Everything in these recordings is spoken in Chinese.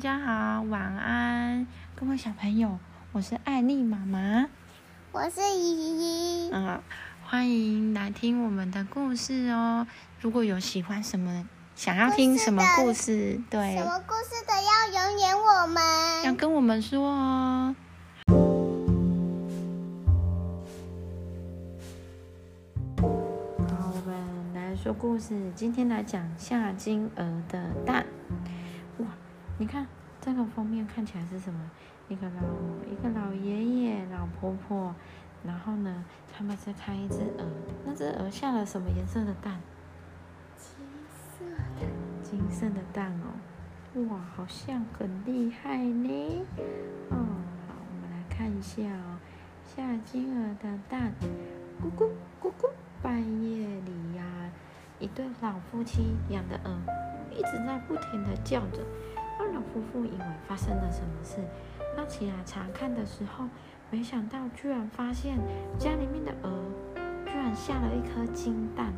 家好，晚安，各位小朋友，我是艾丽妈妈，我是依依。嗯，欢迎来听我们的故事哦。如果有喜欢什么，想要听什么故事，对，什么故事的要留言我们，要跟我们说哦。好，我们来说故事，今天来讲夏金鹅的蛋。你看这个封面看起来是什么？一个老一个老爷爷、老婆婆，然后呢，他们在看一只鹅。那只鹅下了什么颜色的蛋？金色的，金色的蛋哦。哇，好像很厉害呢。哦，好，我们来看一下哦，下金鹅的蛋，咕咕咕咕。半夜里呀，一对老夫妻养的鹅一直在不停的叫着。老夫妇以为发生了什么事，那起来查看的时候，没想到居然发现家里面的鹅居然下了一颗金蛋。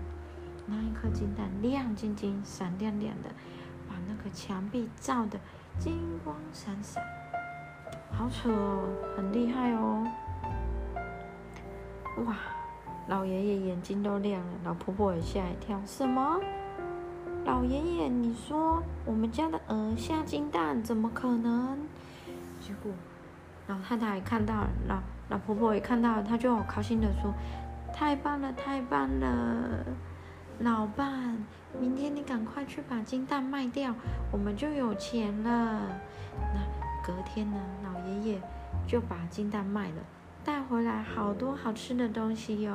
那一颗金蛋亮晶晶、闪亮亮的，把那个墙壁照得金光闪闪，好扯哦，很厉害哦！哇！老爷爷眼睛都亮了，老婆婆也吓一跳。什么？老爷爷，你说我们家的鹅下金蛋，怎么可能？结果老太太看到，老老婆婆也看到，她就好高兴的说：“太棒了，太棒了！老伴，明天你赶快去把金蛋卖掉，我们就有钱了。”那隔天呢，老爷爷就把金蛋卖了。带回来好多好吃的东西哟，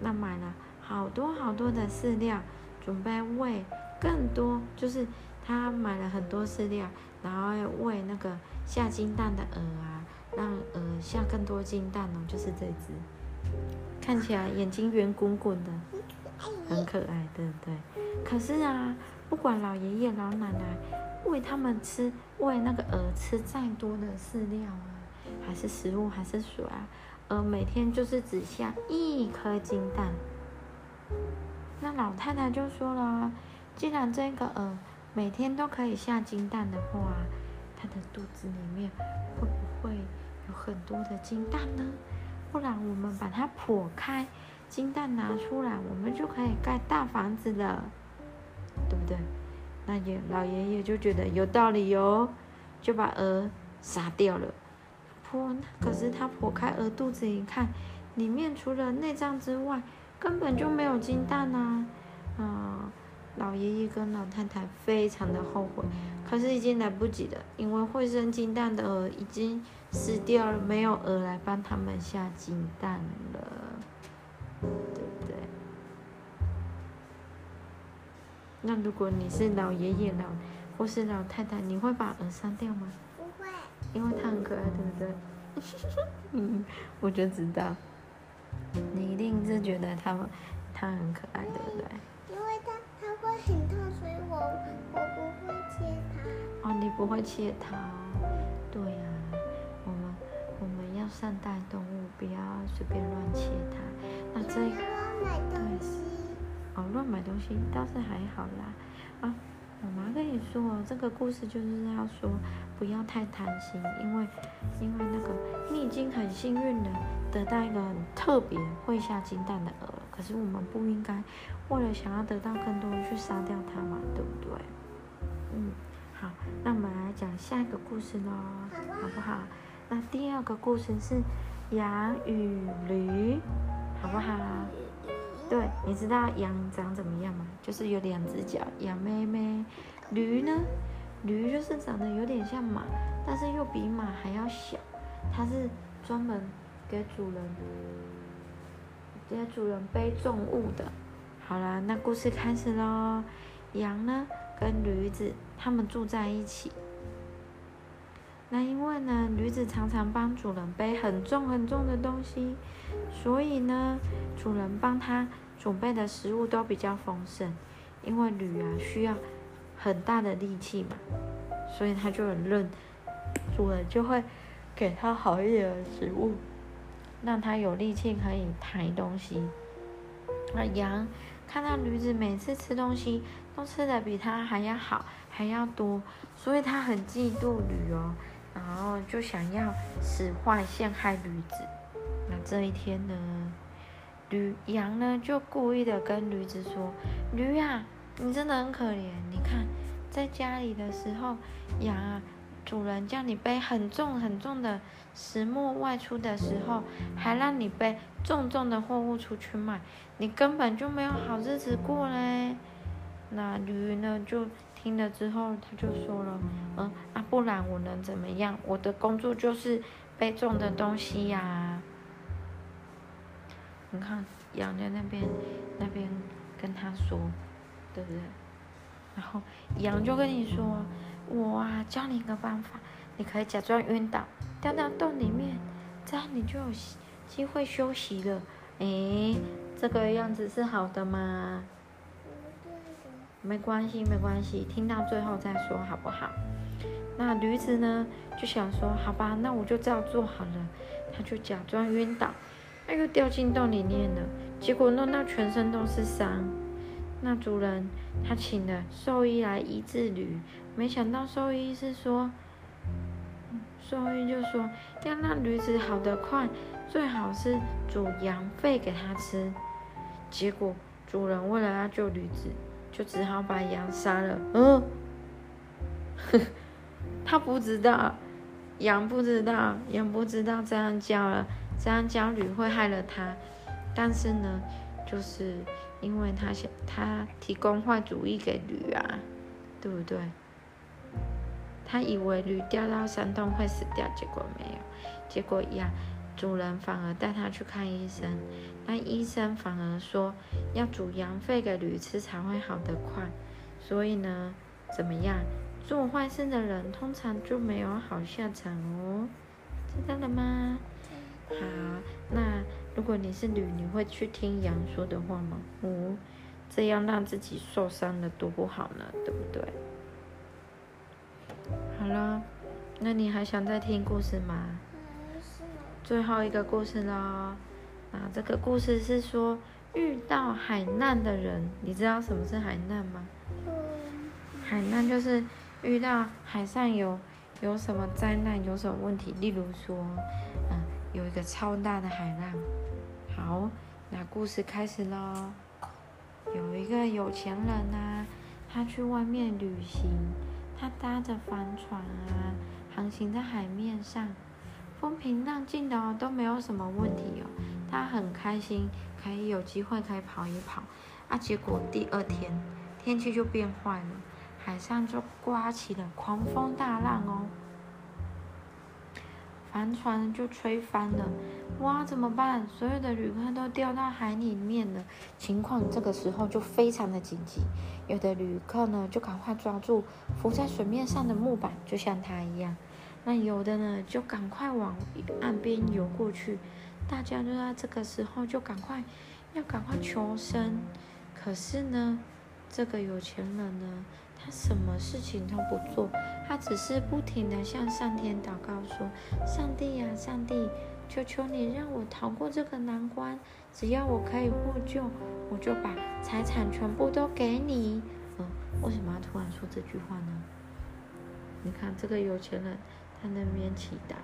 那买了好多好多的饲料，准备喂更多，就是他买了很多饲料，然后喂那个下金蛋的鹅啊，让鹅下更多金蛋哦，就是这只，看起来眼睛圆滚滚的，很可爱，对不对？可是啊，不管老爷爷老奶奶喂他们吃，喂那个鹅吃再多的饲料啊。还是食物还是水啊？鹅，每天就是只下一颗金蛋。那老太太就说了，既然这个鹅每天都可以下金蛋的话，它的肚子里面会不会有很多的金蛋呢？不然我们把它剖开，金蛋拿出来，我们就可以盖大房子了，对不对？那爷老爷爷就觉得有道理哟，就把鹅杀掉了。剖可是他剖开鹅肚子一看，里面除了内脏之外，根本就没有金蛋呐！啊，老爷爷跟老太太非常的后悔，可是已经来不及了，因为会生金蛋的鹅已经死掉了，没有鹅来帮他们下金蛋了，对不对？那如果你是老爷爷老或是老太太，你会把鹅杀掉吗？不会因为它很可爱，对不对？嗯，我就知道，你一定是觉得它它很可爱，对不对？因为它它会很痛，所以我我不会切它。哦，你不会切它？对呀，我们我们要善待动物，不要随便乱切它。那这乱买东西。哦，乱买东西倒是还好啦，啊。我妈跟你说，这个故事就是要说，不要太贪心，因为，因为那个你已经很幸运的得到一个很特别会下金蛋的鹅，可是我们不应该为了想要得到更多去杀掉它嘛，对不对？嗯，好，那我们来讲下一个故事喽，好不好？那第二个故事是羊与驴，好不好？对，你知道羊长怎么样吗？就是有两只脚，羊妹妹。驴呢？驴就是长得有点像马，但是又比马还要小。它是专门给主人给主人背重物的。好啦，那故事开始喽。羊呢跟驴子他们住在一起。那因为呢，驴子常常帮主人背很重很重的东西，所以呢，主人帮他准备的食物都比较丰盛。因为驴啊需要很大的力气嘛，所以它就很嫩，主人就会给它好一点的食物，让它有力气可以抬东西。那羊看到驴子每次吃东西都吃的比它还要好，还要多，所以它很嫉妒驴哦，然后就想要使坏陷害驴子。那这一天呢，驴羊呢就故意的跟驴子说：“驴啊，你真的很可怜，你看在家里的时候，羊啊。”主人叫你背很重很重的石磨外出的时候，还让你背重重的货物出去卖，你根本就没有好日子过嘞。那驴呢就听了之后，他就说了，嗯啊，不然我能怎么样？我的工作就是背重的东西呀。你看羊在那边那边跟他说，对不对？然后羊就跟你说。我啊，教你一个办法，你可以假装晕倒，掉到洞里面，这样你就有机会休息了。诶，这个样子是好的吗？没关系，没关系，听到最后再说好不好？那驴子呢，就想说，好吧，那我就这样做好了。他就假装晕倒，他又掉进洞里面了，结果弄到全身都是伤。那主人他请了兽医来医治驴。没想到兽医是说，兽医就说要让驴子好得快，最好是煮羊肺给它吃。结果主人为了要救驴子，就只好把羊杀了。嗯，他不知道，羊不知道，羊不知道这样叫了，这样教驴会害了他。但是呢，就是因为他想他提供坏主意给驴啊，对不对？他以为驴掉到山洞会死掉，结果没有，结果呀，主人反而带他去看医生，那医生反而说要煮羊肺给驴吃才会好得快，所以呢，怎么样，做坏事的人通常就没有好下场哦，知道了吗？好，那如果你是女，你会去听羊说的话吗？嗯，这样让自己受伤了多不好呢，对不对？好了，那你还想再听故事吗？最后一个故事喽。那这个故事是说遇到海难的人，你知道什么是海难吗？海难就是遇到海上有有什么灾难，有什么问题，例如说，嗯，有一个超大的海浪。好，那故事开始喽。有一个有钱人呐，他去外面旅行。他搭着帆船啊，航行在海面上，风平浪静的哦，都没有什么问题哦。他很开心，可以有机会可以跑一跑啊。结果第二天天气就变坏了，海上就刮起了狂风大浪哦。帆船就吹翻了，哇，怎么办？所有的旅客都掉到海里面了，情况这个时候就非常的紧急。有的旅客呢，就赶快抓住浮在水面上的木板，就像他一样；那有的呢，就赶快往岸边游过去。大家都在这个时候就赶快要赶快求生。可是呢，这个有钱人呢？他什么事情都不做，他只是不停的向上天祷告说：“上帝呀，上帝，求求你让我逃过这个难关，只要我可以获救，我就把财产全部都给你。”嗯，为什么要突然说这句话呢？你看这个有钱人，他那边祈祷，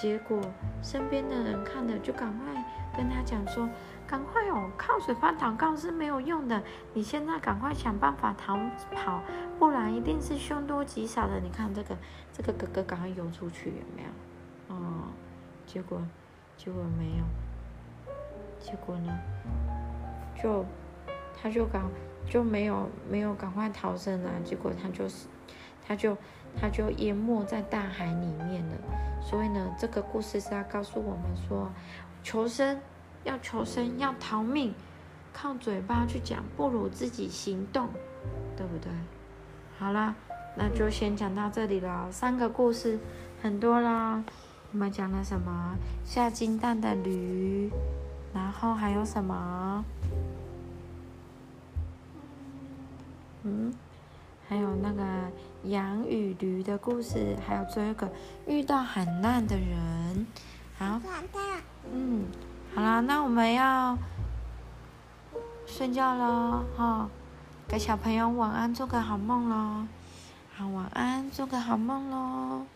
结果身边的人看了就赶快跟他讲说。赶快哦！靠水发祷告是没有用的。你现在赶快想办法逃跑，不然一定是凶多吉少的。你看这个，这个哥哥赶快游出去，有没有？哦，结果，结果没有。结果呢？就，他就赶就没有没有赶快逃生了！结果他就是，他就他就淹没在大海里面了。所以呢，这个故事是要告诉我们说，求生。要求生，要逃命，靠嘴巴去讲不如自己行动，对不对？好了，那就先讲到这里了。三个故事很多啦，我们讲了什么？下金蛋的驴，然后还有什么？嗯，还有那个羊与驴的故事，还有最后一个遇到很难的人。好，嗯。好啦，那我们要睡觉了哈，给小朋友晚安，做个好梦喽。好，晚安，做个好梦喽。